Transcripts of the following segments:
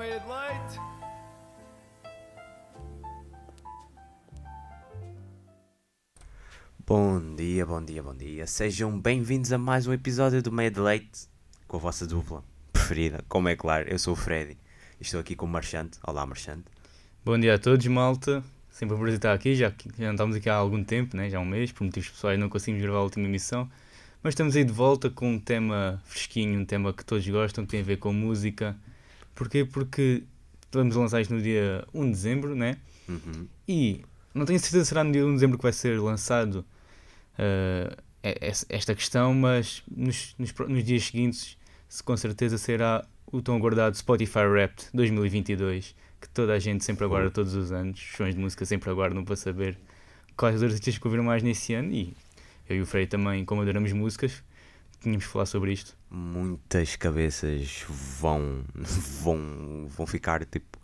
made it late. Bom dia, bom dia, bom dia. Sejam bem-vindos a mais um episódio do Meio de Leite com a vossa dupla preferida, como é claro. Eu sou o Freddy e estou aqui com o Marchante. Olá, Marchante. Bom dia a todos, malta. Sempre um prazer estar aqui, já que já não estamos aqui há algum tempo, né? já há um mês, por motivos pessoais não conseguimos gravar a última emissão. Mas estamos aí de volta com um tema fresquinho, um tema que todos gostam, que tem a ver com música. Porquê? Porque vamos lançar isto no dia 1 de dezembro, né? Uhum. E não tenho certeza se será no dia 1 de dezembro que vai ser lançado uh, esta questão, mas nos, nos, nos, dias seguintes, se com certeza será o tão aguardado Spotify Wrapped 2022, que toda a gente sempre aguarda todos os anos, os fãs de música sempre aguardam para saber quais os artistas que ouviram mais nesse ano e eu e o Frei também, como adoramos músicas, tínhamos que falar sobre isto. Muitas cabeças vão, vão, vão ficar tipo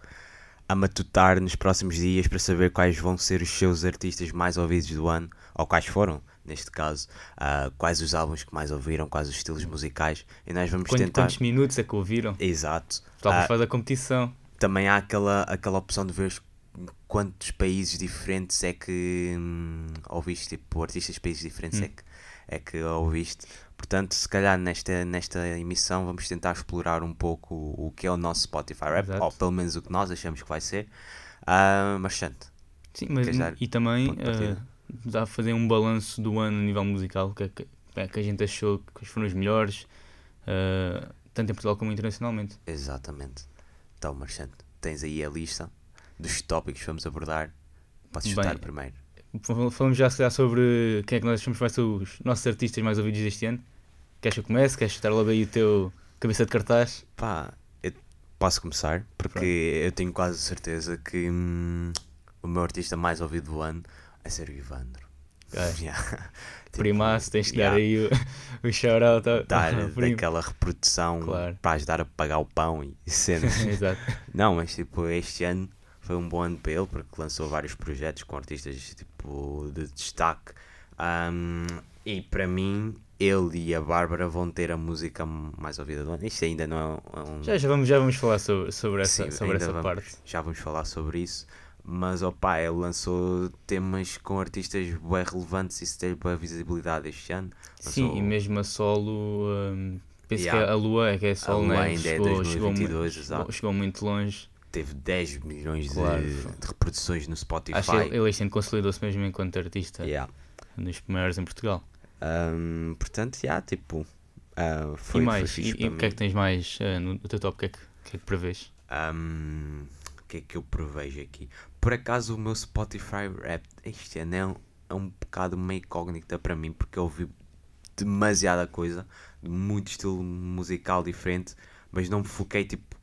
a matutar nos próximos dias para saber quais vão ser os seus artistas mais ouvidos do ano, ou quais foram, neste caso, uh, quais os álbuns que mais ouviram, quais os estilos musicais, e nós vamos Quanto, tentar... Quantos minutos é que ouviram? Exato. Talvez uh, faz a competição. Também há aquela, aquela opção de ver quantos países diferentes é que hum, ouviste, tipo, artistas de países diferentes hum. é, que, é que ouviste. Portanto, se calhar nesta, nesta emissão vamos tentar explorar um pouco o, o que é o nosso Spotify Rap, ou pelo menos o que nós achamos que vai ser. Uh, mas Santo. Sim, mas e também uh, dá a fazer um balanço do ano a nível musical, que, que, é que a gente achou que foram os melhores, uh, tanto em Portugal como internacionalmente. Exatamente. Então, Marchante, tens aí a lista dos tópicos que vamos abordar. Podes chutar Bem, primeiro. Falamos já sobre quem é que nós achamos que vai ser os nossos artistas mais ouvidos deste ano. Queres que eu comece? Queres chutar logo aí o teu cabeça de cartaz? Pá, eu posso começar, porque Pronto. eu tenho quase certeza que hum, o meu artista mais ouvido do ano vai ser o Ivandro. Okay. Yeah. tipo, Primaço, tens de yeah. dar aí o, o shout-out. Dar daquela reprodução claro. para ajudar a pagar o pão e cenas. Exato. Não, mas tipo, este ano foi um bom ano para ele porque lançou vários projetos com artistas tipo de destaque um, e para mim ele e a Bárbara vão ter a música mais ouvida do ano. Isto ainda não é um. Já, já, vamos, já vamos falar sobre, sobre essa, Sim, sobre essa vamos, parte. Já vamos falar sobre isso. Mas opa, ele lançou temas com artistas bem relevantes e isso teve boa visibilidade este ano. Lançou... Sim, e mesmo a solo. Um, penso yeah. que a Lua é que é solo, a Lua né? ainda chegou, é 2022, chegou, chegou, chegou muito longe teve 10 milhões claro. de, de, reproduções no Spotify. Acho que ele ano consolidou-se mesmo enquanto artista yeah. nos primeiros em Portugal. Um, portanto, já, yeah, tipo. Uh, foi, e mais? Foi e, o que é que tens mais uh, no, no, teu top? O que é que, que, é que prevês? Um, o que é que eu prevejo aqui? Por acaso, o meu Spotify Rap este ano é um, é um bocado uma incógnita para mim, porque eu ouvi demasiada coisa, de muito estilo musical diferente, mas não me foquei tipo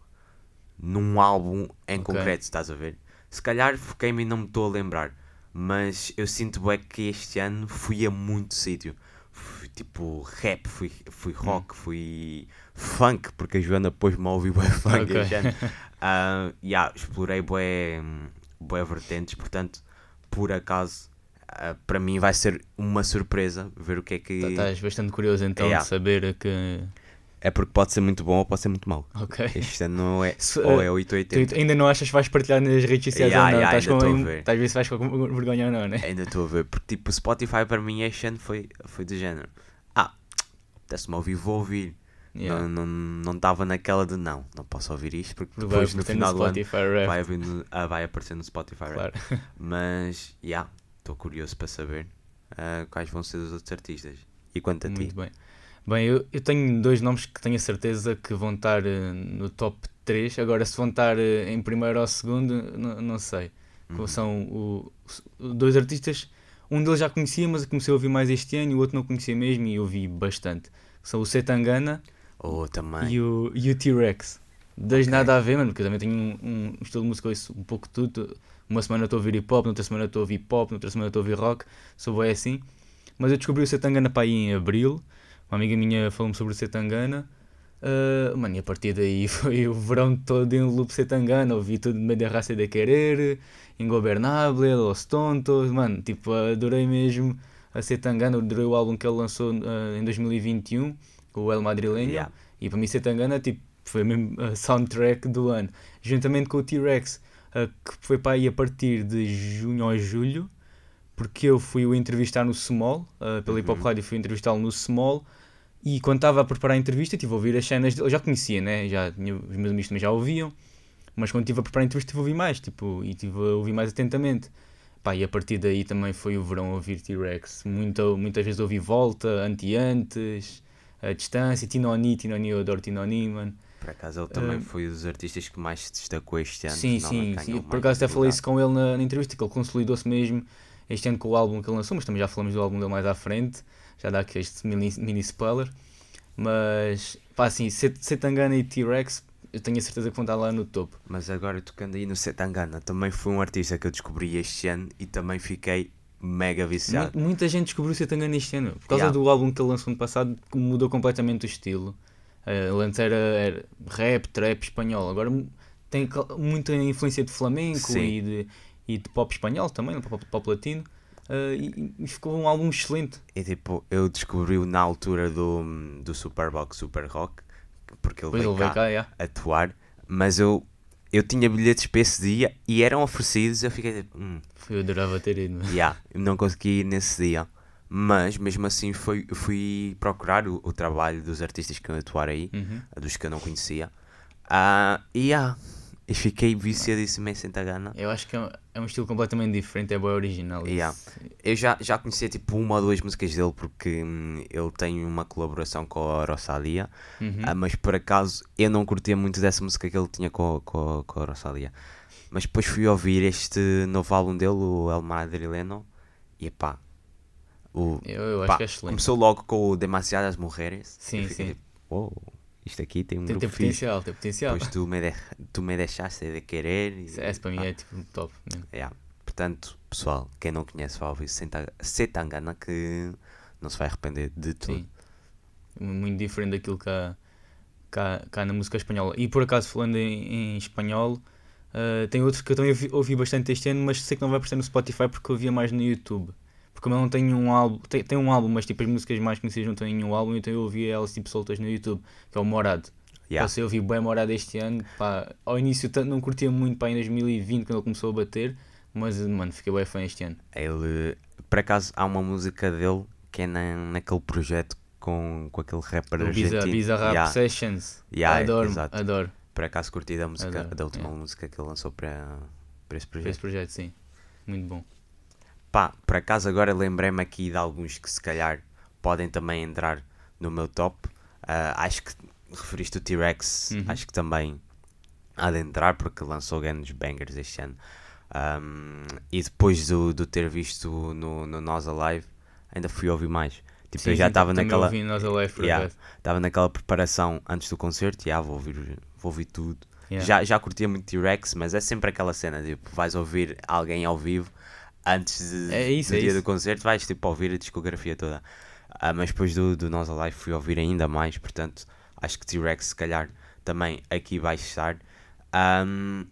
num álbum em okay. concreto, estás a ver? Se calhar foquei-me e não me estou a lembrar, mas eu sinto é que este ano fui a muito sítio. Fui, tipo rap, fui, fui hum. rock, fui funk, porque a Joana pôs-me a ouvir bué funk okay. este ano. Uh, yeah, explorei bué, bué vertentes, portanto, por acaso, uh, para mim vai ser uma surpresa ver o que é que... Tá, estás bastante curioso então yeah. de saber que é porque pode ser muito bom ou pode ser muito mau. Ok. Ano não é. Ou é 880. Tu ainda não achas que vais partilhar nas redes sociais yeah, ou não? Yeah, estás com, a ver. Estás a ver se vais com vergonha ou não, né? Ainda estou a ver. Porque tipo, o Spotify para mim este ano foi, foi do género. Ah, apetece-me ouvir, vou ouvir. Yeah. Não estava não, não naquela de não, não posso ouvir isto porque depois vai no final no do ano vai, ah, vai aparecer no Spotify claro. Mas, já, yeah, estou curioso para saber uh, quais vão ser os outros artistas. E quanto a Muito ti? Muito bem. Bem, eu, eu tenho dois nomes que tenho a certeza que vão estar uh, no top 3. Agora, se vão estar uh, em primeiro ou segundo, não sei. Uhum. São o, o, dois artistas. Um deles já conhecia, mas comecei a ouvir mais este ano, e o outro não conhecia mesmo e ouvi bastante. São o Setangana oh, também. e o, e o T-Rex. Dois okay. nada a ver, mano, porque eu também tenho um, um, estilo de música, isso um pouco tudo. Uma semana estou a ouvir hip hop, noutra semana estou a ouvir pop, noutra semana estou a ouvir rock. Sou bem assim. Mas eu descobri o Setangana para aí em abril uma amiga minha falou-me sobre o Setangana. Uh, mano, e a partir daí foi o verão todo em loop Setangana. Ouvi tudo de meio da raça de querer, Ingobernable, Los Tontos. Mano, tipo, adorei mesmo a Setangana. Adorei o álbum que ele lançou uh, em 2021, o El Madrileño. Yeah. E para mim, Setangana, tipo, foi mesmo a soundtrack do ano. Juntamente com o T-Rex, uh, que foi para aí a partir de junho ou julho, porque eu fui o entrevistar no Small, uh, pela Hip Hop Uhum. Rádio, fui entrevistá-lo no Small. E quando estava a preparar a entrevista, estive a ouvir as cenas. Eu já conhecia, né? Já, tinha, os meus amigos também já ouviam. Mas quando estive a preparar a entrevista, estive a ouvir mais. Tipo, e estive a ouvir mais atentamente. Pá, e a partir daí também foi o verão a ouvir T-Rex. Muito, muitas vezes ouvi Volta, Anti-Antes, a Distância, Tinoni, Tinoni, eu adoro Tinoni, mano. Por acaso ele também Ah, foi um dos artistas que mais se destacou este ano. Sim, sim, sim. Por acaso até falei isso com ele na, na entrevista, que ele consolidou-se mesmo este ano com o álbum que ele lançou, mas também já falamos do álbum dele mais à frente. Já dá aqui este mini, mini spoiler. Mas, pá, assim, Set- Setangana e T-Rex, eu tenho a certeza que vão estar lá no topo. Mas agora tocando aí no Setangana, também foi um artista que eu descobri este ano e também fiquei mega viciado. Mu- Muita gente descobriu o Setangana este ano. Por causa Yeah. do álbum que ele lançou no passado, que mudou completamente o estilo. Ele antes era, era rap, trap espanhol. Agora tem muita influência de flamenco Sim. e de, e de pop espanhol também, pop, pop latino. Eh, e, e ficou um álbum excelente. E tipo, eu descobri-o na altura do, do Superbox Super Rock, porque ele veio ele cá cá, yeah. atuar, mas eu, eu tinha bilhetes para esse dia e eram oferecidos, eu fiquei tipo, hum, eu adorava ter ido. yeah, não consegui ir nesse dia. Mas mesmo assim foi, fui procurar o, o trabalho dos artistas que iam atuar aí, Uhum. dos que eu não conhecia. Ah, e yeah, e fiquei viciadíssimo em Santagana. Eu acho que é um, é um estilo completamente diferente, é bem original. Yeah. Eu já, já conhecia tipo uma ou duas músicas dele porque hum, ele tem uma colaboração com a Rosalia, Uhum. ah, mas por acaso eu não curtia muito dessa música que ele tinha com, com, com a Rosalia. Mas depois fui ouvir este novo álbum dele, o El Madrileno, e pá, o, Eu, eu acho pá, que é excelente. começou logo com o Demasiadas Mulheres. Sim, sim. tipo, "Uou, isto aqui tem um Tem, tem grupo fixe. potencial, tem potencial. Depois tu me, de, tu me deixaste de querer. E, Essa para mim pá, é tipo um top. né? Yeah. Portanto, pessoal, quem não conhece Senta- Setangana que não se vai arrepender de tudo. Sim. Muito diferente daquilo que há, que há, que há na música espanhola. E por acaso, falando em, em espanhol, ah, tem outro que eu também ouvi, ouvi bastante este ano, mas sei que não vai aparecer no Spotify porque eu ouvia mais no YouTube. Como eu não tenho um álbum, tem, tem um álbum, mas tipo as músicas mais conhecidas não têm nenhum álbum, então eu ouvia elas tipo soltas no YouTube, que é o Morado. Yeah. Passei a ouvir bem Morado este ano, pá, ao início tanto não curtia muito pá, em 2020 quando ele começou a bater, mas mano, fiquei bem fã este ano. Ele, por acaso, há uma música dele que é na, naquele projeto com, com aquele rapper O argentino. Biza Rap Yeah. Sessions, Yeah, adoro, exato. adoro. Por acaso curti da, música, Adoro, da última yeah. música que ele lançou para, para esse Para projeto. esse projeto, sim. Muito bom. Pá, por acaso agora lembrei-me aqui de alguns que se calhar podem também entrar no meu top. Ah, acho que referiste o T-Rex, Uhum. acho que também há de entrar porque lançou grandes bangers este ano. Ahm, e depois do, do ter visto no, no Nós Alive, ainda fui ouvir mais. Tipo, Sim, eu já estava naquela, por Yeah. estava naquela preparação antes do concerto, já vou ouvir, vou ouvir tudo. Yeah. Já, já curtia muito T-Rex, mas é sempre aquela cena, tipo, vais ouvir alguém ao vivo antes de, É isso, do é dia isso. do concerto, vais tipo ouvir a discografia toda. Ah, mas depois do, do Nós Alive fui ouvir ainda mais, portanto, acho que T-Rex se calhar também aqui vai estar. Ahm,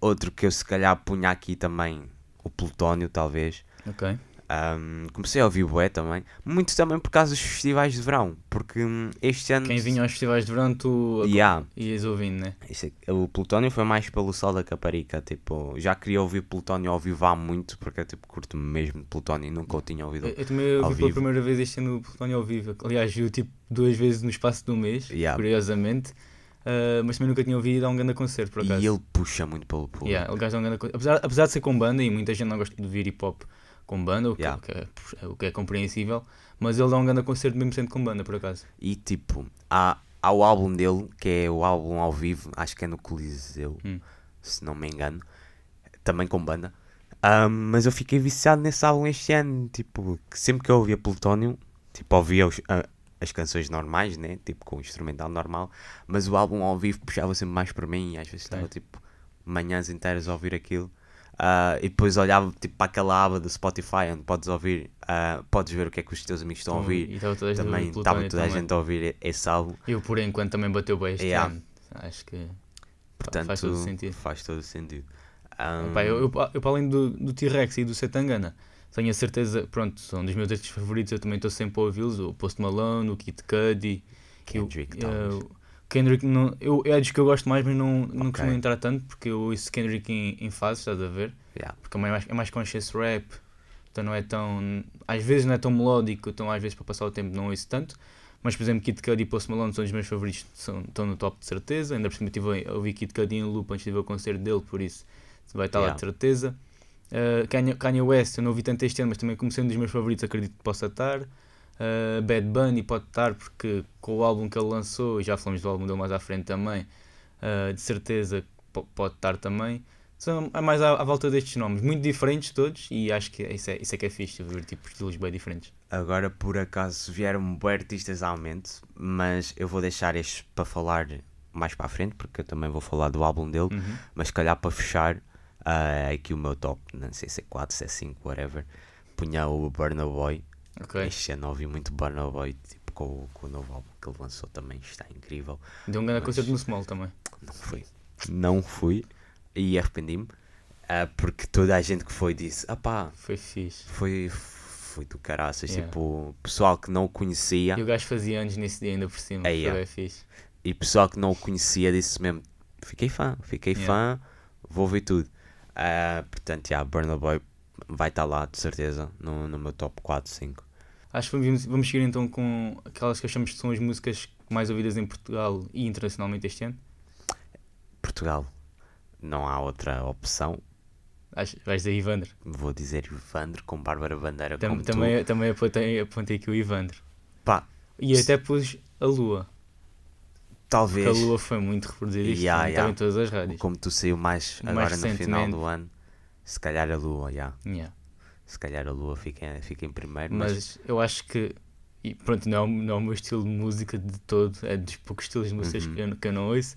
outro que eu se calhar punha aqui também, o Plutónio talvez. Ok. Ahm, comecei a ouvir Bué também, muito também por causa dos festivais de verão, porque hum, este ano... Quem vinha aos festivais de verão, tu Yeah, ias ouvindo, né? isso é- o Plutónio foi mais pelo Sol da Caparica, tipo, já queria ouvir Plutónio ao vivo há muito, porque eu tipo, curto mesmo Plutónio e nunca o tinha ouvido. Eu, eu também ouvi pela primeira vez este ano o Plutónio ao vivo. Aliás, vi-o tipo duas vezes no espaço de um mês, Yeah. curiosamente. Ah, mas também nunca tinha ouvido a um grande concerto, por acaso. E ele puxa muito pelo público. Yeah, ele gasta um grande... apesar, apesar de ser com banda, e muita gente não gosta de ouvir hip hop com banda, o que, Yeah. o que é, o que é compreensível, mas ele dá um grande concerto mesmo sendo com banda, por acaso. E tipo, há, há o álbum dele, que é o álbum ao vivo, acho que é no Coliseu, Hum. se não me engano, também com banda. Ahm, mas eu fiquei viciado nesse álbum este ano, tipo, que sempre que eu ouvia Plutónio, tipo, ouvia os- a- as canções normais, né, tipo, com o instrumental normal, mas o álbum ao vivo puxava sempre mais para mim e às vezes estava, tipo, manhãs inteiras a ouvir aquilo. Ah, e depois olhava tipo para aquela aba do Spotify onde podes ouvir, ah, podes ver o que é que os teus amigos estão a ouvir. E estava toda a gente a Também ouvir estava toda a gente a ouvir esse álbum. Eu, por enquanto, também bateu bem este Yeah. ano. Acho que Portanto, faz todo sentido. faz todo sentido. Pá, eu, eu, eu, para além do, do T-Rex e do Setangana, tenho a certeza, pronto, são dos meus artistas favoritos, eu também estou sempre a ouvi-los, o Post Malone, o Kid Cudi, o- Kendrick, o Kendrick não, eu, é dos que eu gosto mais, mas não, não Ok. costumo entrar tanto porque eu ouço Kendrick em, em fases, estás a ver? Yeah. Porque é mais, é mais conscious rap, então não é tão. Às vezes não é tão melódico, então às vezes para passar o tempo não ouço tanto. Mas, por exemplo, Kid Cudi e Post Malone são os meus favoritos, são, estão no top de certeza. Ainda por cima estive a ouvir Kid Cudi em loop antes de ver o concerto dele, por isso vai estar lá Yeah. de certeza. Uh, Kanye, Kanye West, eu não ouvi tanto este ano, mas também como sendo um dos meus favoritos, acredito que possa estar. Uh, Bad Bunny pode estar, porque com o álbum que ele lançou, e já falamos do álbum dele mais à frente também, uh, de certeza pode estar também. São é mais à, à volta destes nomes, muito diferentes todos, e acho que isso é, isso é que é fixe, ver tipo estilos bem diferentes. Agora, por acaso, vieram bem artistas à mente, mas eu vou deixar estes para falar mais para a frente, porque eu também vou falar do álbum dele. Uhum. Mas se calhar para fechar, ah, aqui o meu top, não sei se é 4, se é 5, whatever, punha o Burna Boy. Ok. Este ano ouvi muito Burna Boy, tipo, com, o- com o novo álbum que ele lançou também, está incrível. Deu um grande Mas- concerto no Small também. Não fui. Não fui e arrependi-me, ah, porque toda a gente que foi disse, ah pá, Foi fixe. foi, foi do caraças, Yeah. tipo, pessoal que não o conhecia E o gajo fazia anos nesse dia ainda por cima. É. fixe. e pessoal que não o conhecia disse mesmo, fiquei fã, fiquei Yeah. fã, vou ver tudo. Ah, portanto, yeah, Burna Boy vai estar lá, de certeza, no, no meu top 4, 5. Acho que vamos, vamos seguir então com aquelas que achamos que são as músicas mais ouvidas em Portugal e internacionalmente este ano. Portugal, não há outra opção. Acho, vais dizer Ivandro. Vou dizer Ivandro com Bárbara Bandeira Tam- como tu. também também apontei, apontei aqui o Ivandro. Pá, E até pus a Lua. Porque talvez, a Lua foi muito reproduzida este Yeah, yeah. em todas as rádios. como tu saiu mais Mais agora no final do ano, se calhar a Lua, já. Yeah. Se calhar a Lua fica, fica em primeiro, mas, Mas eu acho que. E pronto, não é, o- não é o meu estilo de música de todo, é dos poucos estilos de músicas Uhum. que, eu, que eu não ouço,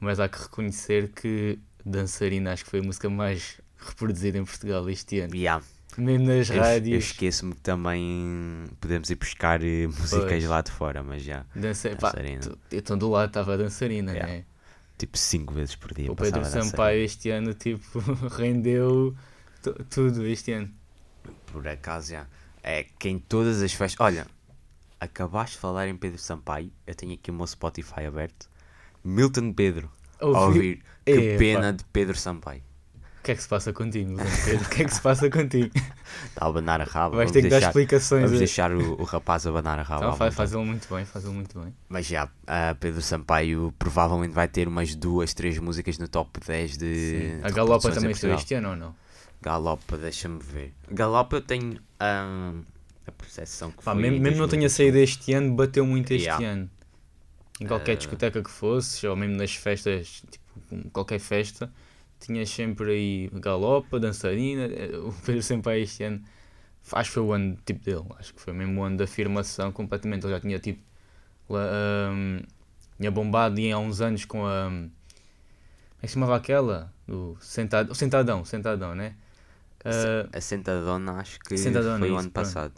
mas há que reconhecer que Dançarina acho que foi a música mais reproduzida em Portugal este ano. yeah. Mesmo nas Eu, eu rádios. esqueço-me que também podemos ir buscar eh, músicas Pois. lá de fora, mas já. Dança, pá, Dançarina. eu estou do lado, estava a dançarina, Yeah. né? Tipo 5 vezes por dia. O Pedro. Sampaio este ano, tipo, rendeu tu- tudo este ano. Por acaso, já. É que em todas as festas. Olha, acabaste de falar em Pedro Sampaio. Eu tenho aqui o meu Spotify aberto. Milton Pedro. A Ouvi- ouvir. Que pena de Pedro Sampaio. O que é que se passa contigo, Milton Pedro? O que é que se passa contigo? Está a abanar a raba. Vais ter que dar explicações. vamos a- deixar o, o rapaz abanar a raba. Então, faz, faz ele muito bem, faz ele muito bem. Mas já, a Pedro Sampaio provavelmente vai ter umas duas, três músicas no top 10 de. Sim. A Galopa também Portugal. este ano ou não? Galopa, deixa-me ver. Galopa eu tenho ah, a percepção que Pá, foi. mesmo, mesmo não tenha 2021. saído este ano, bateu muito este Yeah. ano. Em qualquer Eh. discoteca que fosse, ou mesmo nas festas, tipo, qualquer festa, tinhas sempre aí galopa, dançarina. eh, O Pedro Sampaio este ano, acho que foi o ano tipo dele, acho que foi mesmo o ano de afirmação completamente. Ele já tinha tipo, ahm, tinha bombado e há uns anos com a. Como é que se chamava aquela? O, sentado, o Sentadão, Sentadão, né? Ah, A Sentadona acho que Sentadona, foi o ano pronto. passado.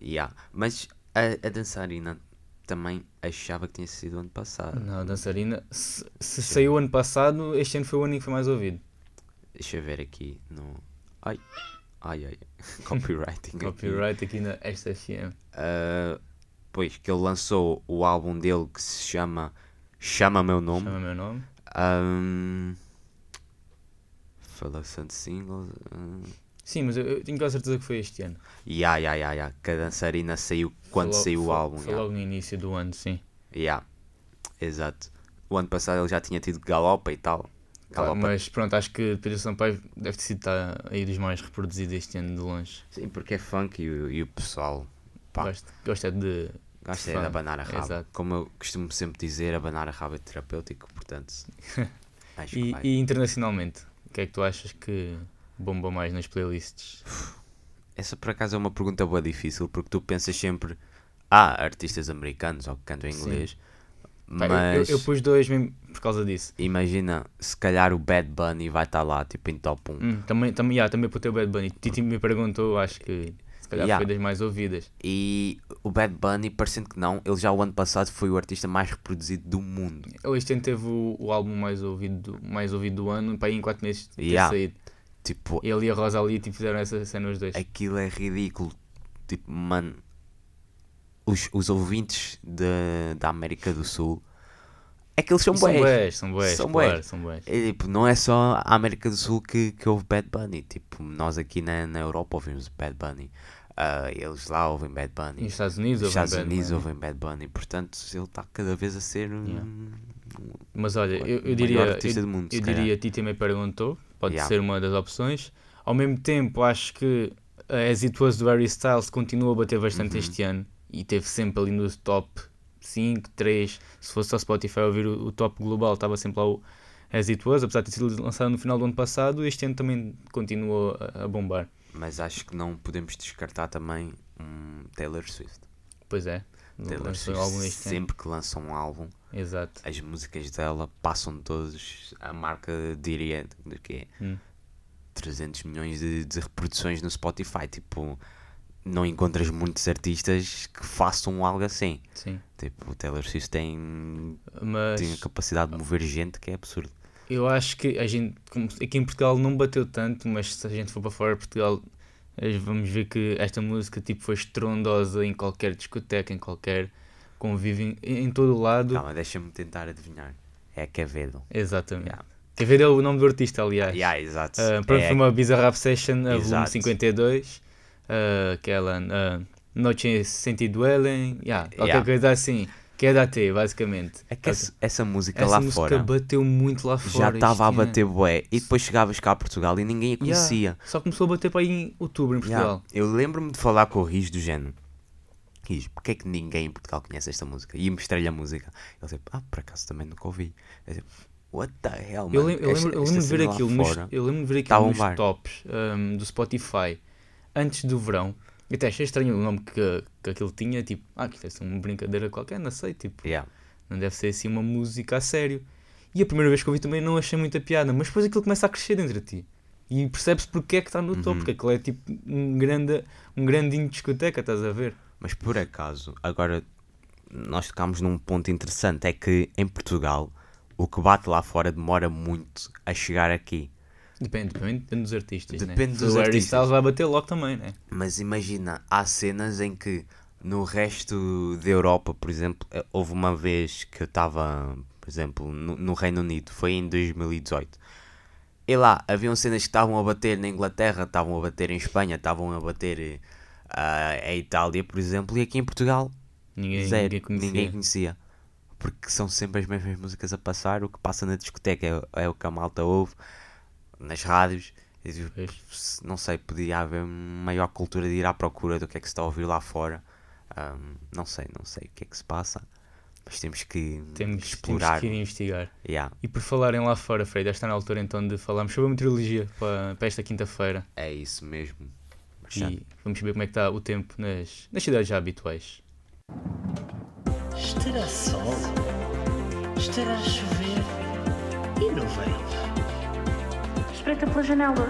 Yeah. Mas a, a dançarina também achava que tinha sido o ano passado. Não, a dançarina. Se, se saiu ano passado, este ano foi o ano em que foi mais ouvido. Deixa eu ver aqui no. Ai, ai, ai. Copywriting. aqui. Copyright aqui na SFM. Ah, pois, que ele lançou o álbum dele que se chama Chama Meu Nome. Chama meu nome. Um, Falação de singles. Um, Sim, mas eu, eu tenho quase certeza que foi este ano. ya, ya, ya, ya. Que a dançarina saiu quando logo- saiu o foi- álbum. Foi ya. logo no início do ano, sim. Ya. Exato. O ano passado ele já tinha tido Galopa e tal. Galopa. Mas pronto, acho que Pedro Sampaio deve ter sido tá, aí dos mais reproduzidos este ano de longe. Sim, porque é funk e, o- e o pessoal Pá. É de. gosta é Funk, de abanar a raba. exato. Como eu costumo sempre dizer, abanar a raba é terapêutico, portanto. E, e internacionalmente, o que é que tu achas que bomba mais nas playlists? Essa por acaso é uma pergunta boa difícil porque tu pensas sempre, ah, artistas americanos ou que cantam em inglês. Mas eu, eu pus dois mesmo por causa disso. imagina, se calhar o Bad Bunny vai estar lá, tipo em top 1. Hum, também, também, yeah, também apontei o Bad Bunny. Titi me perguntou, acho que se calhar Yeah. foi das mais ouvidas. E o Bad Bunny, parecendo que não, ele já o ano passado foi o artista mais reproduzido do mundo. Ele este ano teve o, o álbum mais ouvido, do- mais ouvido do ano, para aí em 4 meses ter Yeah. saído. Tipo, Ele e a Rosalie tipo, fizeram essa cena os dois. aquilo é ridículo. Tipo, mano, os, os ouvintes da da América do Sul é que eles são bués, são bués, São claro, bués. são bués. É, tipo, não é só a América do Sul que, que ouve Bad Bunny. Tipo, nós aqui na, na Europa ouvimos Bad Bunny. Ah, eles lá ouvem Bad Bunny. nos Estados Unidos, Os ouvem Estados Bad Unidos Bunny. ouvem Bad Bunny. Portanto, ele está cada vez a ser um, Yeah. um Mas olha, eu, eu diria, eu, do mundo. eu diria, a ti também perguntou, pode Yeah. ser uma das opções. Ao mesmo tempo, acho que a As It Was do Harry Styles continua a bater bastante Uhum. este ano e teve sempre ali no top 5, 3. Se fosse só Spotify ouvir o, o top global, estava sempre lá o As It Was, apesar de ter sido lançado no final do ano passado, este ano também continuou a, a bombar. Mas acho que não podemos descartar também um Taylor Swift. Pois é, lançou Swift, um álbum este ano. sempre que lança um álbum, Exato. as músicas dela passam todos. A marca diria de que Hum. 300 milhões de, de reproduções no Spotify. Tipo, não encontras muitos artistas que façam algo assim. Sim. Tipo, o Taylor Swift tem, Mas tem a capacidade de mover gente que é absurdo. Eu acho que a gente, aqui em Portugal não bateu tanto, mas se a gente for para fora de Portugal, vamos ver que esta música tipo, foi estrondosa em qualquer discoteca, em qualquer convívio, em, em todo o lado. Calma, deixa-me tentar adivinhar. É Quevedo. Exatamente. Yeah. Quer ver é o nome do artista, aliás. Yeah, exato. Uh, para É- foi uma Bizarre Rap Session, a volume Exato. 52, uh, aquela uh, Noche Senti Duelen, yeah, qualquer Yeah. coisa assim, quédate, basicamente. É que essa, essa música Essa lá música fora bateu muito lá fora. já estava a bater bué. E depois chegavas cá a Portugal e ninguém a Yeah. conhecia. Só começou a bater para aí em outubro em Yeah. Portugal. Eu lembro-me de falar com o Riz do género. Riz, porque é que ninguém em Portugal conhece esta música? E mostrei-lhe a música. Ele disse, ah, por acaso também nunca ouvi. Eu disse, what the hell, Eu, mano? lem- eu Esta- lembro, eu esta lembro de ver lá aquilo, nos, eu lembro ver tá aquilo nos tops um, do Spotify antes do verão. E até achei estranho o nome que, que aquilo tinha, tipo, ah, que deve ser uma brincadeira qualquer, não sei, tipo, Yeah. não deve ser assim uma música a sério. E a primeira vez que ouvi também não achei muita piada, mas depois aquilo começa a crescer dentro de ti. E percebes porque é que está no topo, Uhum. porque aquilo é tipo um grande, um grandinho de discoteca, estás a ver? Mas por acaso, agora nós tocámos num ponto interessante: é que em Portugal o que bate lá fora demora muito a chegar aqui. Depende, depende, depende dos artistas, Depende né? dos o artistas. Styles vai bater logo também, né? Mas imagina, há cenas em que no resto da Europa, por exemplo, eh, houve uma vez que eu estava, por exemplo, no, no Reino Unido, foi em 2018. E lá haviam cenas que estavam a bater na Inglaterra, estavam a bater em Espanha, estavam a bater eh, ah, em Itália, por exemplo, e aqui em Portugal, Ninguém, zero, ninguém conhecia. ninguém conhecia. Porque são sempre as mesmas músicas a passar, o que passa na discoteca é, é o que a malta ouve, nas rádios. E, tipo, não sei, podia haver maior cultura de ir à procura do que é que se está a ouvir lá fora. Ahm, não sei, não sei o que é que se passa, mas temos que Temos, explorar. temos que ir investigar. Yeah, E por falarem lá fora, Freire, está na altura então de falarmos sobre a meteorologia para, para esta quinta-feira. é isso mesmo. E vamos ver como é que está o tempo nas, nas cidades já habituais. Estará sol? Estará a chover? E nuvens? Espreita pela janela.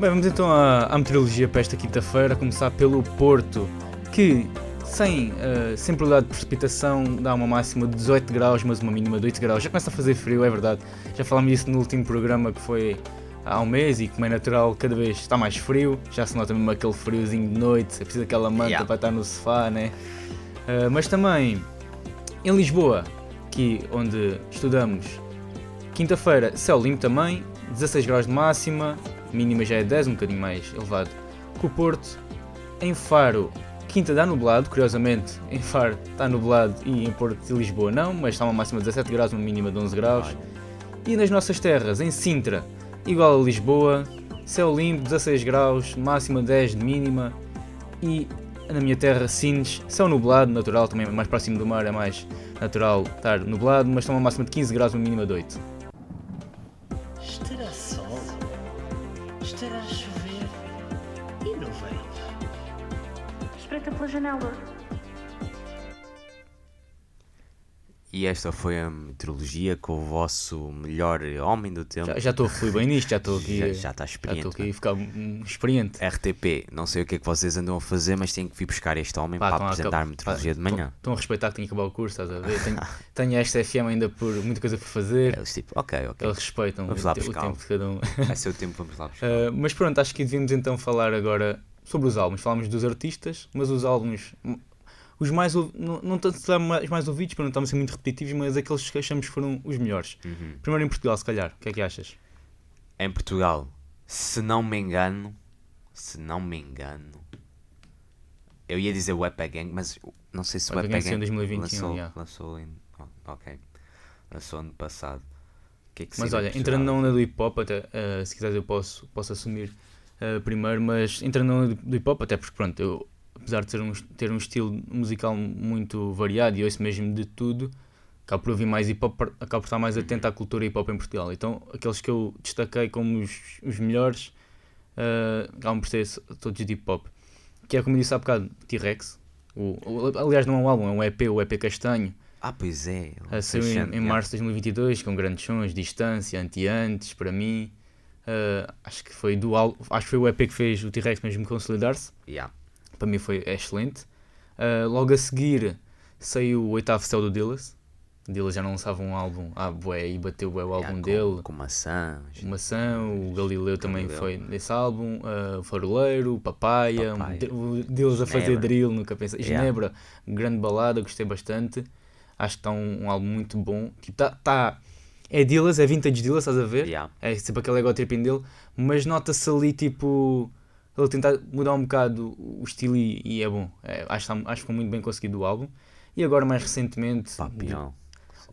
Bem, vamos então à, à meteorologia para esta quinta-feira, a começar pelo Porto, que sem, eh, sem probabilidade de precipitação dá uma máxima de 18 graus, mas uma mínima de 8 graus. Já começa a fazer frio, é verdade. Já falámos disso no último programa que foi há um mês e como é natural, cada vez está mais frio. Já se nota mesmo aquele friozinho de noite, é preciso aquela manta Yeah. para estar no sofá, né? Eh, mas também em Lisboa, aqui onde estudamos, quinta-feira, céu limpo também, 16 graus de máxima, mínima já é 10, um bocadinho mais elevado que o Porto. Em Faro, quinta dá nublado, curiosamente, em Faro está nublado e em Porto e Lisboa não, mas está uma máxima de 17 graus, uma mínima de 11 graus. E nas nossas terras, em Sintra, igual a Lisboa, céu limpo, 16 graus, máxima 10 de mínima. E na minha terra, Sines, céu nublado, natural, também mais próximo do mar é mais natural estar nublado, mas está uma máxima de 15 graus, uma mínima de 8. Estará sol? Estará a chover? E nuvens? Espreita pela janela. E esta foi a meteorologia com o vosso melhor homem do tempo. Já- Já estou a fluir bem nisto, já estou aqui, Já- já, já está estou experiente. aqui a ficar hum, experiente. RTP, não sei o que é que vocês andam a fazer, mas tenho que vir buscar este homem Pá, para apresentar a meteorologia de pá, manhã. Estão, a respeitar que tenho que acabar o curso, estás a ver? Tenho, tenho esta FM ainda por muita coisa por fazer. Eles tipo, ok, ok, Eles respeitam Vamos o, lá o buscar. tempo de cada um. é seu tempo, vamos lá buscar. Uh, mas pronto, acho que devíamos então falar agora sobre os álbuns. Falámos dos artistas, mas os álbuns, os mais, não, não tanto calhar mais, ouvidos, para não estarmos a ser muito repetitivos, mas aqueles que achamos que foram os melhores. Uhum. Primeiro em Portugal, se calhar, o que é que achas? Em Portugal, se não me engano, se não me engano, eu ia dizer o Gang, mas não sei se o Gang em Gang 2021, lançou, yeah. lançou em, oh, ok, lançou ano passado. Que é que Mas olha, entrando na onda do hip hop, até, eh, se quiseres eu posso, posso assumir eh, primeiro, mas entrando na onda do hip hop, até porque pronto, eu, apesar de ter um, ter um estilo musical muito variado e ouço mesmo de tudo, acabo por ouvir mais hip hop, acabo por estar mais atento à cultura hip hop em Portugal. Então, aqueles que eu destaquei como os, os melhores, eh, acabam por ser todos de hip hop. Que é como eu disse há bocado, T-Rex. O, o- aliás, não é um álbum, é um EP, o EP Castanho. Ah, pois é. Uh, saiu em, em março de 2022 com grandes sons, Distância, Anti-Antes, para mim. Uh, acho que foi do acho que foi o EP que fez o T-Rex mesmo consolidar-se. Yeah. Para mim foi é excelente. Uh, logo a seguir saiu o oitavo céu do Dillas. Dillas já não lançava um álbum ah, bué, e bateu bué o álbum Yeah, dele. Com, com maçãs. O Maçã, o Galileu também Galileu. foi nesse álbum, uh, o Faroleiro, o Papaya, Papaya. um, o Deus a fazer drill, nunca pensei. Yeah. Genebra, grande balada, gostei bastante. Acho que está um, um álbum muito bom. Tipo, tá, tá, é Dillas, é vintage Dillas, estás a ver? Yeah. É sempre aquele ego tripping dele, mas nota-se ali tipo ele tentar mudar um bocado o estilo e, e é bom. É, acho, acho que foi muito bem conseguido o álbum. E agora mais recentemente. Papião.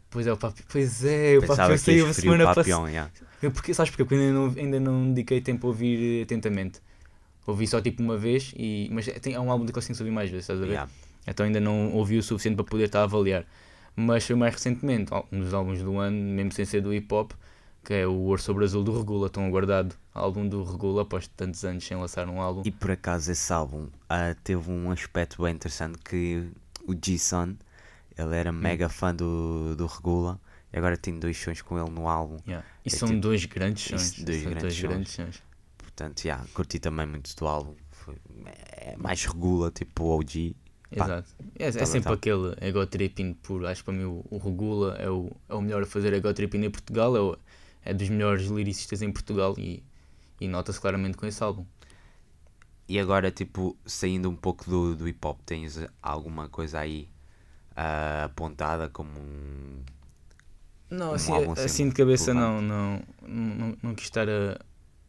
Pois é, o Papi, pois é, o Pensava Papião saiu a semana passada. Papião, yeah. Eu porque, sabes porque? Eu ainda não, ainda não dediquei tempo a ouvir eh, atentamente. Ouvi só tipo uma vez, e, mas é, tem, é um álbum que eu consigo ouvir mais vezes, estás a ver? Yeah. Então ainda não ouvi o suficiente para poder estar a avaliar. Mas foi mais recentemente, um dos álbuns do ano, mesmo sem ser do hip hop, que é o Ouro sobre Azul do Regula, tão aguardado. Álbum do Regula após tantos anos sem lançar um álbum. E por acaso esse álbum ah, teve um aspecto bem interessante que o G-Son, ele era Hum. mega fã do, do Regula e agora tem dois sons com ele no álbum. Yeah. E É são tipo- dois grandes sons. dois são grandes dois sons. grandes sons. Portanto, yeah, curti também muito do álbum. Foi, é mais Regula, tipo o OG. Exato. É, é tá sempre brutal. aquele ego tripping puro. Acho que para mim o, o Regula é o, é o melhor a fazer ego tripping em Portugal. É, o- é dos melhores lyricistas em Portugal e, e nota-se claramente com esse álbum. E agora, tipo, saindo um pouco do, do hip hop, tens alguma coisa aí ah, apontada como um. Não, Um assim, assim de cabeça não, não, não, não quis estar a,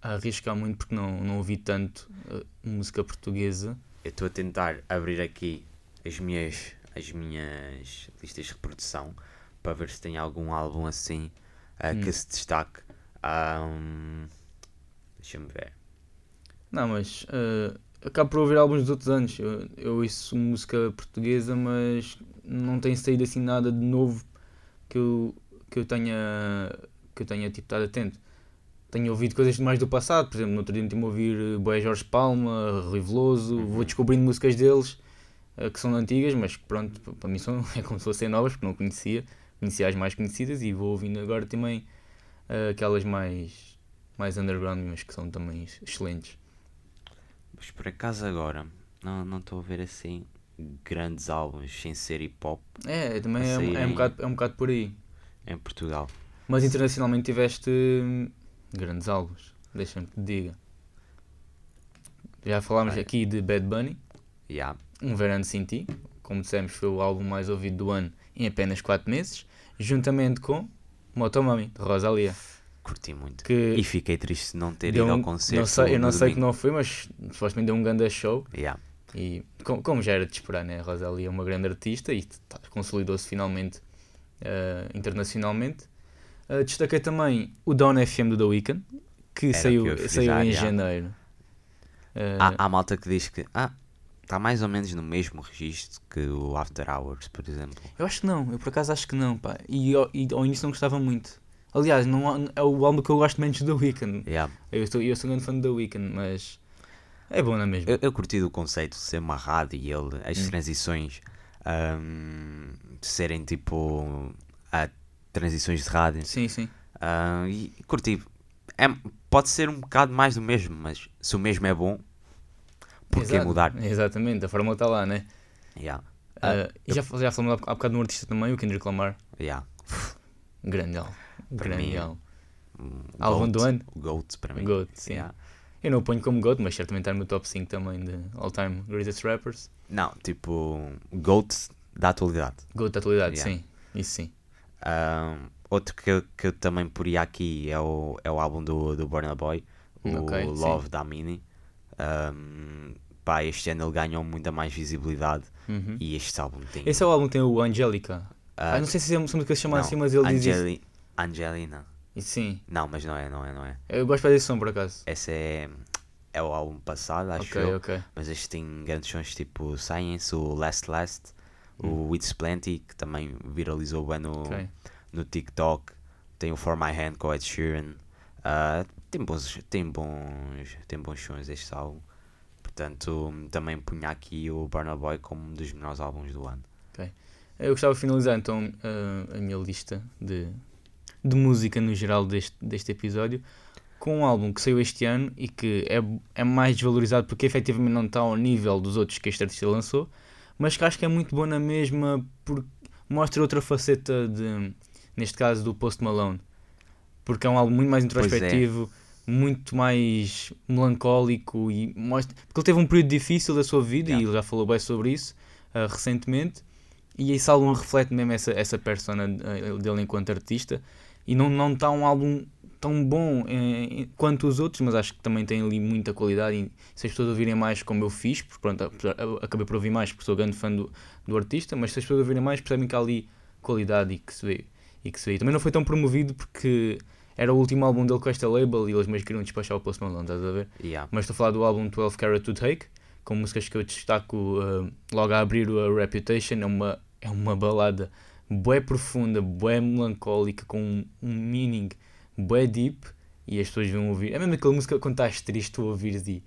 a arriscar muito porque não, não ouvi tanto uh, música portuguesa. Eu estou a tentar abrir aqui as minhas, as minhas listas de reprodução para ver se tem algum álbum assim ah, Hum. que se destaque. Ahm, Deixa-me ver. Não, mas uh, acabo por ouvir álbuns dos outros anos. Eu, eu ouço música portuguesa, mas não tem saído assim nada de novo que eu, que eu tenha que eu tenha tipo, estado atento. Tenho ouvido coisas mais do passado, por exemplo, no outro dia estive a ouvir Boé Jorge Palma, Rui Veloso, Uhum. vou descobrindo músicas deles uh, que são antigas, mas pronto, para mim são, é como se fossem novas, porque não conhecia, conhecia as mais conhecidas e vou ouvindo agora também uh, aquelas mais, mais underground, mas que são também excelentes. Mas por acaso agora não não estou a ver assim grandes álbuns sem ser hip hop É, também a é, é, um bocado, é um bocado por aí. em Portugal. Mas internacionalmente tiveste hum, grandes álbuns, deixa-me que te diga. Já falámos aqui de Bad Bunny, Yeah. Um Verano Sem Ti, como dissemos foi o álbum mais ouvido do ano em apenas 4 meses, juntamente com Motomami, de Rosalia. Curti muito. Que E fiquei triste de não ter ido ao um- concerto. não sei, eu não sei que não foi, mas supostamente deu um grande show. Yeah. E com- como já era de esperar, né? Rosalia é uma grande artista e tá- consolidou-se finalmente eh, internacionalmente. Eh, destaquei também o Down FM do The Weeknd, que Era saiu, que saiu em já. janeiro. Eh, Há, há malta que diz que ah, está mais ou menos no mesmo registro que o After Hours, por exemplo. Eu acho que não, eu por acaso acho que não, pá. E, ao- e ao início não gostava muito. Aliás, não, é o álbum que eu gosto menos do Weeknd. Yeah. Eu sou, eu sou um grande fã do Weeknd, mas é bom, não é mesmo? Eu, eu curti do conceito de ser uma rádio e ele, as Hum. transições ahm, serem tipo ah, transições de rádio. Sim, sim. Ah, e curti. É, pode ser um bocado mais do mesmo, mas se o mesmo é bom, por que Exato. mudar? Exatamente, a fórmula está lá, né? Yeah. Ah, Ah, e já, já falamos há bocado de um artista também, o Kendrick Lamar. Yeah. Para Grande mim, álbum. Um do ano? O GOAT para mim. Goat, sim. Yeah. Eu não o ponho como GOAT, mas certamente está no meu top 5 também de all-time greatest rappers. Não, tipo, GOAT da atualidade. GOAT da atualidade, Yeah. sim. Isso sim. Um, outro que que eu também poria aqui é o, é o álbum do, do Burna Boy, o Ok, sim. Love da Mini. Um, pá, este ano ele ganhou muita mais visibilidade Uhum. e este álbum tem. Esse é o álbum que tem o Angelica. ah, Ah, não sei se é música que se chama não, assim, mas ele diz. Angeli- Angelina. E Sim, Não, mas não é, não é, não é. eu gosto desse som por acaso. Esse é, é o álbum passado, acho Ok, eu. ok. Mas este tem grandes sons tipo Science, o Last Last, o It's Plenty, que também viralizou bem no, Hum. Ok. no TikTok. Tem o For My Hand com o Ed Sheeran. Ah, tem, bons, tem, bons, tem bons sons este álbum. Portanto, também punha aqui o Burna Boy como um dos melhores álbuns do ano. Eu gostava de finalizar então a, a minha lista de, de música no geral deste, deste episódio com um álbum que saiu este ano e que é, é mais desvalorizado porque efetivamente não está ao nível dos outros que este artista lançou, mas que acho que é muito bom na mesma porque mostra outra faceta de, neste caso do Post Malone, porque é um álbum muito mais é. introspectivo, muito mais melancólico e mostra porque ele teve um período difícil da sua vida Yeah. e ele já falou bem sobre isso ah, recentemente e esse álbum reflete mesmo essa, essa persona eh, dele enquanto artista e não não está um álbum tão bom eh, quanto os outros, mas acho que também tem ali muita qualidade e se as pessoas ouvirem mais como eu fiz, porque pronto, acabei por ouvir mais porque sou grande fã do, do artista, mas se as pessoas ouvirem mais percebem que há ali qualidade e que se vê. E que se vê. Também não foi tão promovido porque era o último álbum dele com esta label e eles mesmo queriam despachar o Post Malone, estás a ver? Yeah. Mas estou a falar do álbum 12 Carat to Take, com músicas que eu destaco uh, logo a abrir o a Reputation. É uma, é uma balada bué profunda, bué melancólica, com um, um meaning bué deep. E as pessoas vão ouvir. É mesmo aquela música quando estás triste, tu ouvires e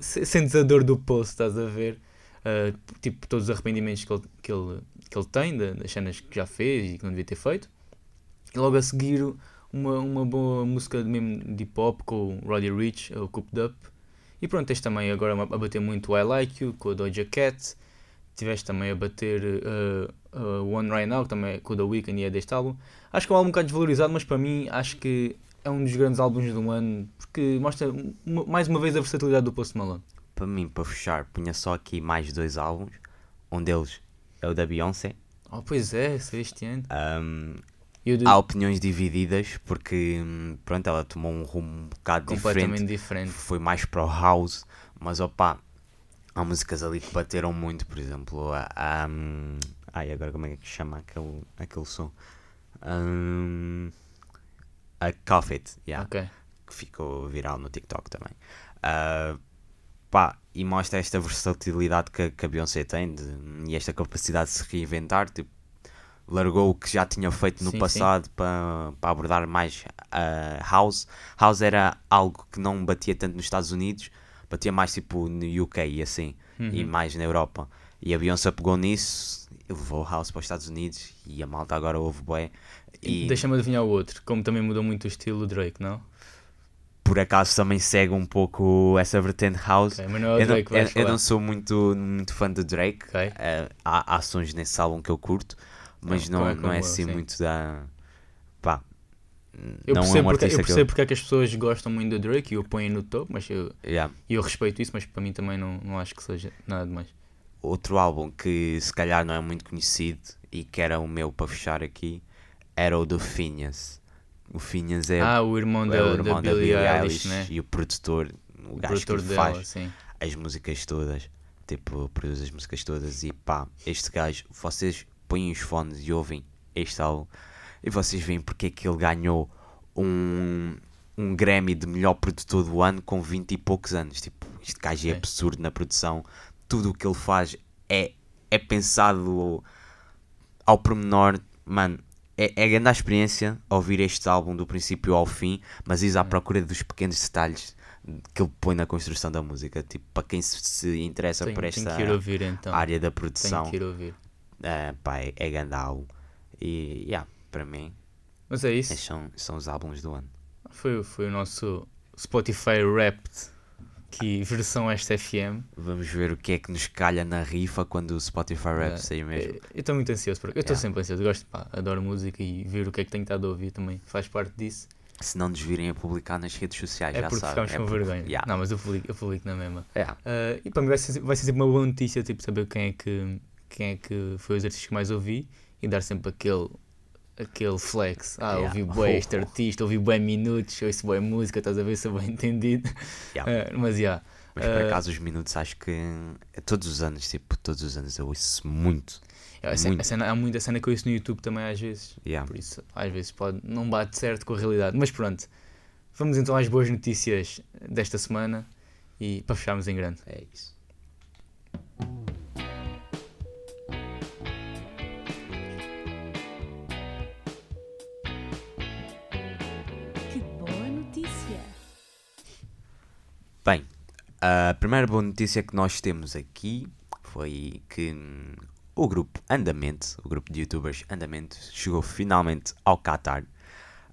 sentes a dor do poço, estás a ver? Uh, tipo, todos os arrependimentos que ele, que ele, que ele tem, da- das cenas que já fez e que não devia ter feito. E logo a seguir uma, uma boa música de mesmo de hip hop com o Roddy Rich, o Cooped Up. E pronto, tens também agora a bater muito I Like You com a Doja Cat. Tiveste também a bater uh, uh, One Right Now, que também é com o The Weeknd e é deste álbum. Acho que é um álbum um bocado desvalorizado, mas para mim acho que é um dos grandes álbuns do ano porque mostra mais uma vez a versatilidade do Post Malone. Para mim, para fechar, punha só aqui mais dois álbuns. Um deles é o da Beyoncé. Oh, pois é, este ano. Um, Há opiniões divididas porque hum, pronto, ela tomou um rumo um bocado diferente. diferente. Foi mais para o house, mas opá, há músicas ali que bateram muito, por exemplo, a, a, hum, ai agora como é que chama aquele, aquele som? Hum, a Cough It, yeah, Ok. que ficou viral no TikTok também. Ah, pá, e mostra esta versatilidade que, a- que a Beyoncé tem de- e esta capacidade de se reinventar. Tipo, largou o que já tinha feito no Sim, sim. passado para, para abordar mais a House. House era algo que não batia tanto nos Estados Unidos, batia mais tipo no UK e assim, e Uhum. mais na Europa. E a Beyoncé pegou nisso e levou House para os Estados Unidos e a malta agora ouve bué. E Deixa-me adivinhar o outro, como também mudou muito o estilo do Drake, não? por acaso também segue um pouco essa vertente House. Ok, mas não é o eu, não, Drake vais eu- eu não sou muito, muito fã de Drake. Ok. Eh, há, há sons nesse álbum que eu curto, mas Não, não, é não é eu, assim sim. muito da. Pá. Eu não percebo, é um porque, eu percebo porque é que as pessoas gostam muito do Drake e o põem no topo, mas eu, Yeah. eu respeito isso, mas para mim também não, não acho que seja nada demais. Outro álbum que se calhar não é muito conhecido e que era o meu para fechar aqui era o do Phineas. O Phineas é, ah, o irmão é da, o irmão da Billie Eilish, né? e o produtor, o, O gajo que dela, faz sim. as músicas todas. Tipo, produz as músicas todas e pá, este gajo, vocês põem os fones e ouvem este álbum e vocês veem porque é que ele ganhou um, um Grammy de melhor produtor do ano com 20 e poucos anos. Tipo, este gajo é É. absurdo na produção, tudo o que ele faz é, é pensado ao pormenor, mano. É, é grande a experiência ouvir este álbum do princípio ao fim, mas ir à procura dos pequenos detalhes que ele põe na construção da música. Tipo, para quem se, se interessa Tenho, por esta ouvir então. área da produção, eh, pá, é, é grande álbum. E, yeah, para mim, Mas é isso. são, são os álbuns do ano. Foi, foi o nosso Spotify Wrapped, que versão esta FM. Vamos ver o que é que nos calha na rifa quando o Spotify Rap É, sair mesmo. Eu estou muito ansioso, por... eu estou Yeah. sempre ansioso, gosto, pá, adoro música e ver o que é que tenho estado a ouvir também faz parte disso. Se não nos virem a publicar nas redes sociais, É já porque sabem. ficámos é com porque- vergonha. Yeah. Não, mas eu publico, eu publico na mesma. Yeah. Ah, e para mim vai ser, vai ser sempre uma boa notícia, tipo, saber quem é que, quem é que foi os artistas que mais ouvi e dar sempre aquele, aquele flex. Ah, Yeah. ouvi bué este artista, ouvi bué minutos, ouço bué música, estás a ver se eu bem entendido. Yeah. Ah, mas, já. Mas por Ah, acaso os minutos acho que é todos os anos, tipo, todos os anos eu ouço muito. muito. a cena- há muita cena que eu ouço no YouTube também às vezes. Yeah. Por isso, às vezes pode, não bate certo com a realidade. Mas pronto, vamos então às boas notícias desta semana e para fecharmos em grande. É isso. Que boa notícia! Bem, a primeira boa notícia que nós temos aqui foi que hum, o grupo Andamente, o grupo de youtubers Andamente, chegou finalmente ao Qatar.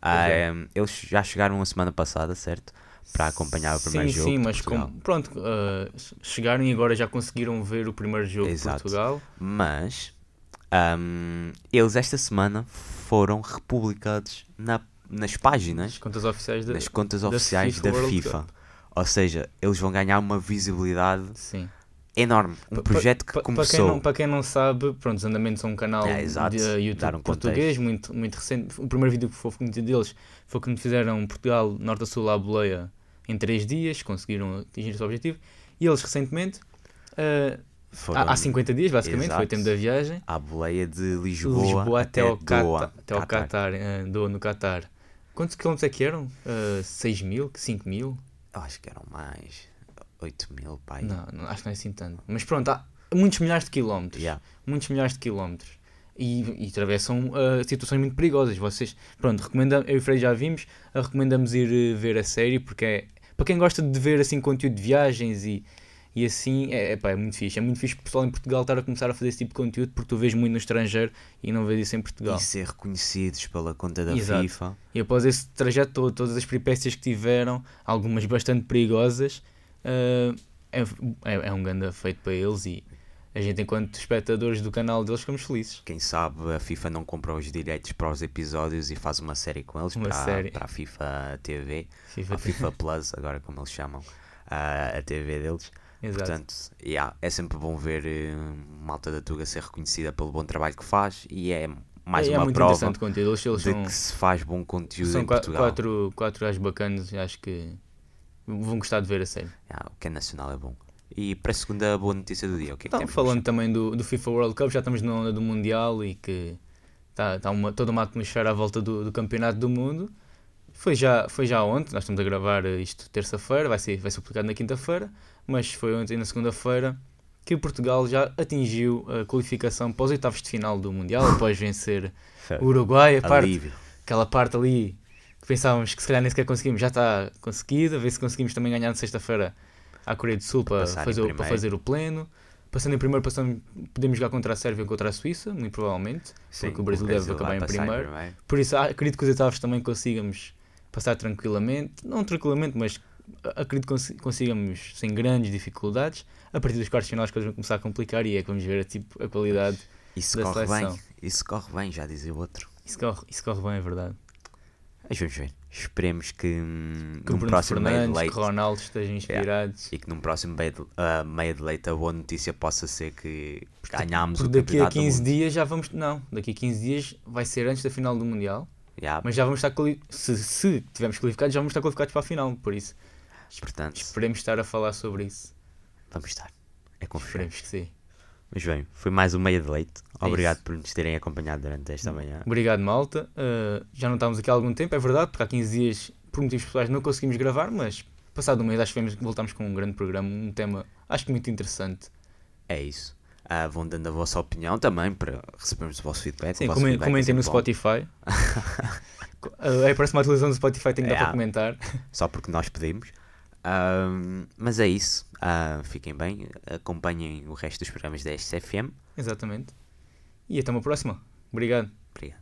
Ah, é. hum, eles já chegaram a semana passada, certo? Para acompanhar o primeiro sim, jogo. Sim, de mas como, pronto, ah, chegaram e agora já conseguiram ver o primeiro jogo Exato. de Portugal. Mas hum, eles esta semana foram republicados na- nas páginas As contas oficiais da. nas contas da oficiais FIFA da FIFA. Ou seja, eles vão ganhar uma visibilidade Sim. enorme. Um Pa- projeto que pa- Para começou. quem, não, para quem não sabe, pronto, os Andamentos são um canal É, exato. de uh, YouTube um português, muito, muito recente. O primeiro vídeo que foi conhecido deles foi quando fizeram Portugal Norte a Sul à boleia em 3 dias, conseguiram atingir esse objetivo. E eles recentemente, uh, foram há, há 50 dias basicamente, foi o Exato. tempo da viagem, à boleia de Lisboa, Lisboa até, ao Doha, Qatar, até ao Qatar, uh, Doha, no Qatar. Quantos quilómetros é que eram? Uh, 6 mil? 5 mil? Eu acho que eram mais 8 mil, pai. Não, não, acho que não é assim tanto. Mas pronto, há muitos milhares de quilómetros. Yeah. Muitos milhares de quilómetros. E, e atravessam uh, situações muito perigosas. Vocês, pronto, recomenda, eu e o Frei já vimos, recomendamos ir ver a série porque é para quem gosta de ver assim conteúdo de viagens e, e assim, é, é, pá, é muito fixe. É muito fixe o pessoal em Portugal estar a começar a fazer esse tipo de conteúdo porque tu vês muito no estrangeiro e não vês isso em Portugal. E ser reconhecidos pela conta da Exato. FIFA. E após esse trajeto todo, todas as peripécias que tiveram, algumas bastante perigosas, eh, é, é, é um grande feito para eles e a gente, enquanto espectadores do canal deles, ficamos felizes. Quem sabe a FIFA não compra os direitos para os episódios e faz uma série com eles Uma para, série. para a FIFA TV, FIFA a FIFA Plus, agora como eles chamam, a, a TV deles. Exato. Portanto, yeah, é sempre bom ver eh, malta da Tuga ser reconhecida pelo bom trabalho que faz e é mais é, é uma muito prova. Eles, eles de são, que se faz bom conteúdo são em Portugal. quatro, quatro gajos bacanas e acho que vão gostar de ver a série. Yeah, o que é nacional é bom. E para a segunda boa notícia do dia, o que é que Então, temos? falando também do, do FIFA World Cup, já estamos na onda do Mundial e que está tá uma, toda uma atmosfera à volta do, do Campeonato do Mundo. Foi já, foi já ontem, nós estamos a gravar isto terça-feira, vai ser, vai ser publicado na quinta-feira, mas foi ontem, na segunda-feira, que Portugal já atingiu a qualificação para os oitavos de final do Mundial, após vencer o Uruguai. A parte, aquela parte ali que pensávamos que se calhar nem sequer conseguimos, já está conseguida. A ver se conseguimos também ganhar na sexta-feira à Coreia do Sul para, em fazer, o- para primeiro. fazer o pleno. Passando em primeiro, passando, podemos jogar contra a Sérvia ou contra a Suíça, muito provavelmente. Sim, porque o Brasil deve vai acabar em passar primeiro. Por isso, acredito que os oitavos também consigamos passar tranquilamente. Não tranquilamente, mas acredito que consi- consigamos sem grandes dificuldades. A partir dos quartos finais, as coisas vão começar a complicar e é que vamos ver a, tipo, a qualidade. Isso da corre seleção. bem, isso corre bem, já dizia o outro. Isso corre, isso corre bem, é verdade. Mas vamos ver. Esperemos que, hum, Que num próximo meio de Fernandes, leite que Ronaldo estejam inspirados. e que num próximo meio de, ah, meio de leite a boa notícia possa ser que ganhámos o daqui a campeonato do 15 mundo. dias já vamos. Não, daqui a 15 dias vai ser antes da final do Mundial. Yeah, Mas já vamos estar. Se, se tivermos qualificados, já vamos estar qualificados para a final. Por isso, portanto, esperemos estar a falar sobre isso. vamos estar. É confiar. Esperemos que sim. Mas bem, foi mais um meio de leite. É Obrigado isso. por nos terem acompanhado durante esta manhã. Obrigado, malta. Uh, já não estávamos aqui há algum tempo, é verdade, porque há 15 dias, por motivos pessoais, não conseguimos gravar, mas passado um mês acho que voltamos com um grande programa, um tema acho que muito interessante. É isso. Ah, vão dando a vossa opinião também para recebermos o vosso feedback. Sim, vosso comen- feedback é comentem no sempre bom. Spotify. uh, é, parece uma atualização do Spotify, tem que dar É. para comentar. só porque nós pedimos. Ahm, mas é isso. Ah, fiquem bem. Acompanhem o resto dos programas da SFM. Exatamente. E até uma próxima. Obrigado. Obrigado.